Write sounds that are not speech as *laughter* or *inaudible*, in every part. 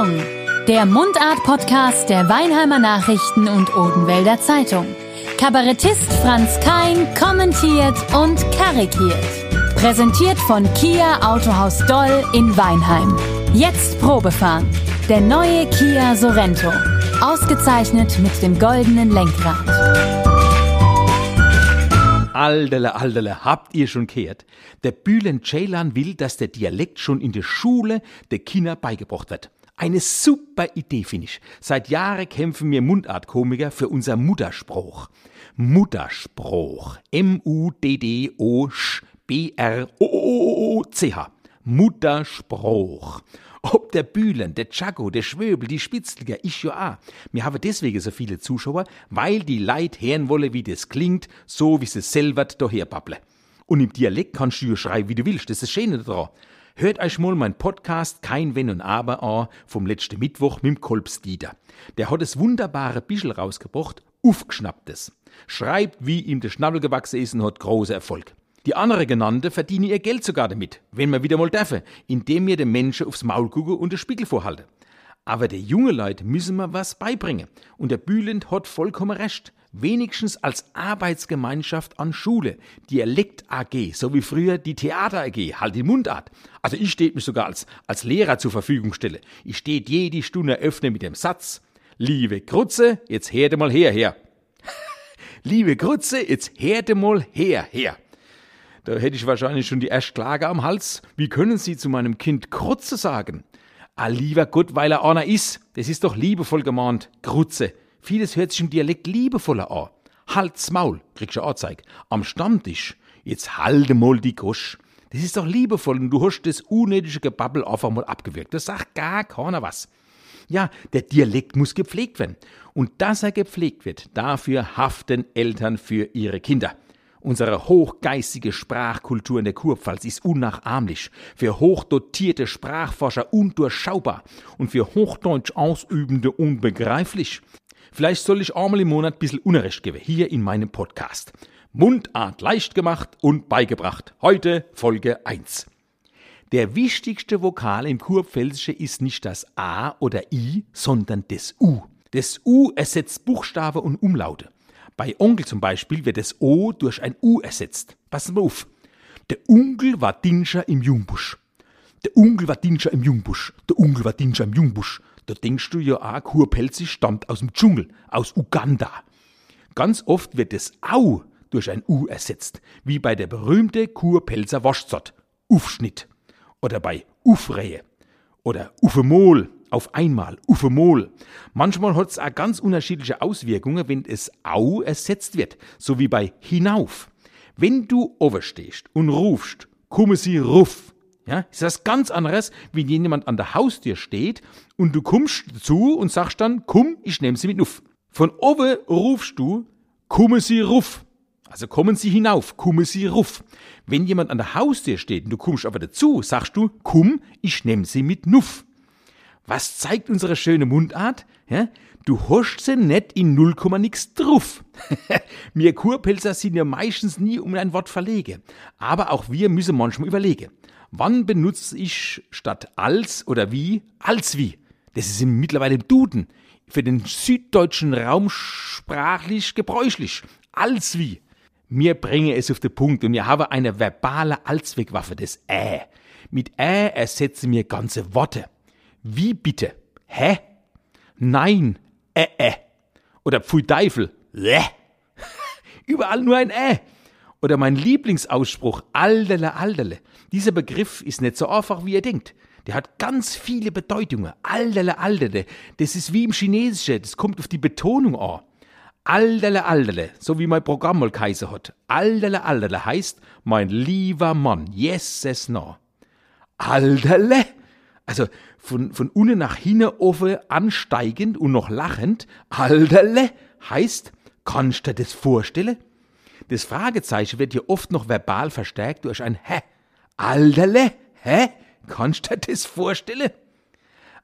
Achtung! Der Mundart-Podcast der Weinheimer Nachrichten und Odenwälder Zeitung. Kabarettist Franz Kein kommentiert und karikiert. Präsentiert von Kia Autohaus Doll in Weinheim. Jetzt Probefahren. Der neue Kia Sorento. Ausgezeichnet mit dem goldenen Lenkrad. Aldele, aldele, habt ihr schon gehört? Der Bühlen Ceylan will, dass der Dialekt schon in der Schule der Kinder beigebracht wird. Eine super Idee, finde ich. Seit Jahren kämpfen wir Mundartkomiker für unser Mutterspruch. Mutterspruch. M-U-D-D-O-B-R-O-O-C-H. Mutterspruch. Ob der Bühlen, der Chago, der Schwöbel, die Spitzliger, ich ja auch. Wir haben deswegen so viele Zuschauer, weil die Leid hören wolle, wie das klingt, so wie sie selber daher babble. Und im Dialekt kannst du ja schreiben, wie du willst, das ist das Schöne daran. Hört euch mal mein Podcast Kein Wenn und Aber an vom letzten Mittwoch mit dem Kolbsdieter. Der hat das wunderbare Bischel rausgebracht, aufgeschnapptes. Schreibt, wie ihm der Schnabel gewachsen ist und hat großer Erfolg. Die andere genannte verdienen ihr Geld sogar damit, wenn man wieder mal dürfen, indem mir den Menschen aufs Maul gucke und den Spiegel vorhalte. Aber der junge Leute müssen wir was beibringen. Und der Bülent hat vollkommen recht. Wenigstens als Arbeitsgemeinschaft an Schule. Dialekt AG, so wie früher die Theater AG, halt die Mundart. Also ich steht mich sogar als, als Lehrer zur Verfügung stelle. Ich steht jede Stunde öffne mit dem Satz, liebe Krutze, jetzt herde mal her, her. *laughs* liebe Krutze, jetzt herde mal her, her. Da hätte ich wahrscheinlich schon die erste Klage am Hals. Wie können Sie zu meinem Kind Krutze sagen? Ah, lieber Gott, weil er einer ist. Das ist doch liebevoll gemahnt. Krutze. Vieles hört sich im Dialekt liebevoller an. Halt's Maul, kriegst du Anzeig. Am Stammtisch. Jetzt halte mal die Gosch. Das ist doch liebevoll und du hast das unnötige Gebabbel einfach mal abgewirkt. Das sagt gar keiner was. Ja, der Dialekt muss gepflegt werden. Und dass er gepflegt wird, dafür haften Eltern für ihre Kinder. Unsere hochgeistige Sprachkultur in der Kurpfalz ist unnachahmlich, für hochdotierte Sprachforscher undurchschaubar und für Hochdeutsch Ausübende unbegreiflich. Vielleicht soll ich einmal im Monat ein bisschen Unrecht geben, hier in meinem Podcast. Mundart leicht gemacht und beigebracht. Heute Folge 1. Der wichtigste Vokal im Kurpfälzischen ist nicht das A oder I, sondern das U. Das U ersetzt Buchstabe und Umlaute. Bei Onkel zum Beispiel wird das O durch ein U ersetzt. Passen wir auf. Der Onkel war Dinscher im Jungbusch. Der Onkel war Dinscher im Jungbusch. Der Onkel war Dinscher im Jungbusch. Da denkst du ja auch, Kurpelzig stammt aus dem Dschungel, aus Uganda. Ganz oft wird das Au durch ein U ersetzt, wie bei der berühmte Kurpelzer Waschzott, Ufschnitt. Oder bei Ufrehe. Oder Ufemol auf einmal, Ufemol. Manchmal hat es auch ganz unterschiedliche Auswirkungen, wenn es au ersetzt wird, so wie bei hinauf. Wenn du overstehst und rufst, komme sie ruf, ja, ist das ganz anderes, wenn jemand an der Haustür steht und du kommst zu und sagst dann, komm, ich nehme sie mit nuff. Von oben rufst du, komme sie ruf. Also kommen sie hinauf, komme sie ruf. Wenn jemand an der Haustür steht und du kommst aber dazu, sagst du, komm, ich nehme sie mit nuff. Was zeigt unsere schöne Mundart? Ja? Du hast sie nicht in null nix drauf. *laughs* wir Kurpelzer sind ja meistens nie um ein Wort verlegen. Aber auch wir müssen manchmal überlegen. Wann benutze ich statt als oder wie als wie? Das ist mittlerweile im Duden. Für den süddeutschen Raum sprachlich gebräuchlich. Als wie. Mir bringe es auf den Punkt und wir haben eine verbale Allzweckwaffe, das Ä. Mit Ä ersetze mir ganze Worte. Wie bitte? Hä? Nein, äh, äh. Oder Pfui Teufel, äh. *laughs* Überall nur ein äh. Oder mein Lieblingsausspruch, Alderle, Alderle. Dieser Begriff ist nicht so einfach, wie ihr denkt. Der hat ganz viele Bedeutungen. Alderle, Alderle. Das ist wie im Chinesischen, das kommt auf die Betonung an. Alderle, Alderle, so wie mein Programm mal Kaiser hat. Alderle, Alderle heißt, mein lieber Mann, yes, es no. Alderle? Also von, von unten nach hinten offen ansteigend und noch lachend. Alterle heißt, kannst du dir das vorstellen? Das Fragezeichen wird hier oft noch verbal verstärkt durch ein Hä. Alterle, hä? Kannst du dir das vorstellen?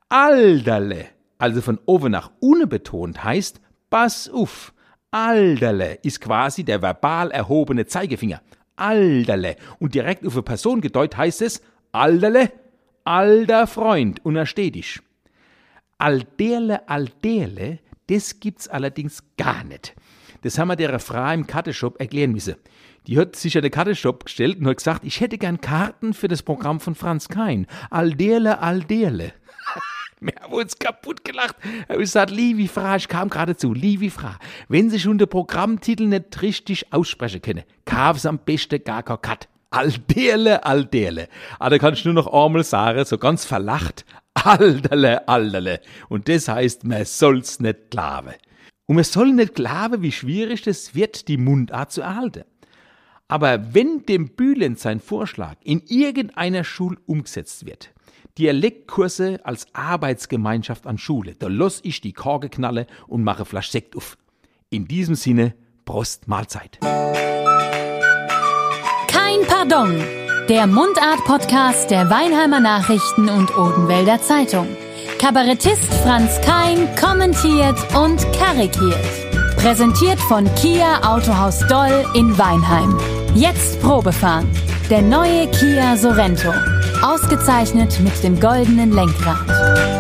Alterle, also von oben nach unten betont, heißt, pass auf. Alterle ist quasi der verbal erhobene Zeigefinger. Alterle. Und direkt auf eine Person gedeutet heißt es, Alterle, alter Freund, und er steht dich. Alderle, Alderle, das gibt's allerdings gar nicht. Das haben wir der Frau im Karteshop erklären müssen. Die hat sich an den Karteshop gestellt und hat gesagt, ich hätte gern Karten für das Programm von Franz Kein. Alderle, Alderle. *laughs* Wir haben uns kaputt gelacht. Er hat gesagt, liebe Frau, ich kam gerade zu, liebe Frau, wenn Sie schon den Programmtitel nicht richtig aussprechen können, kauf am besten gar kein Cut. Alderle, Alderle. Ah, da kannst du nur noch einmal sagen, so ganz verlacht, Alderle, Alderle. Und das heißt, man soll's nicht glauben. Und man soll nicht glauben, wie schwierig es wird, die Mundart zu erhalten. Aber wenn dem Bühlend sein Vorschlag in irgendeiner Schule umgesetzt wird, Dialektkurse als Arbeitsgemeinschaft an Schule, da los ich die Korke knalle und mache Flasch Sekt auf. In diesem Sinne, Prost Mahlzeit. Kein Pardon. Der Mundart-Podcast der Weinheimer Nachrichten und Odenwälder Zeitung. Kabarettist Franz Kein kommentiert und karikiert. Präsentiert von Kia Autohaus Doll in Weinheim. Jetzt Probefahren. Der neue Kia Sorento. Ausgezeichnet mit dem goldenen Lenkrad.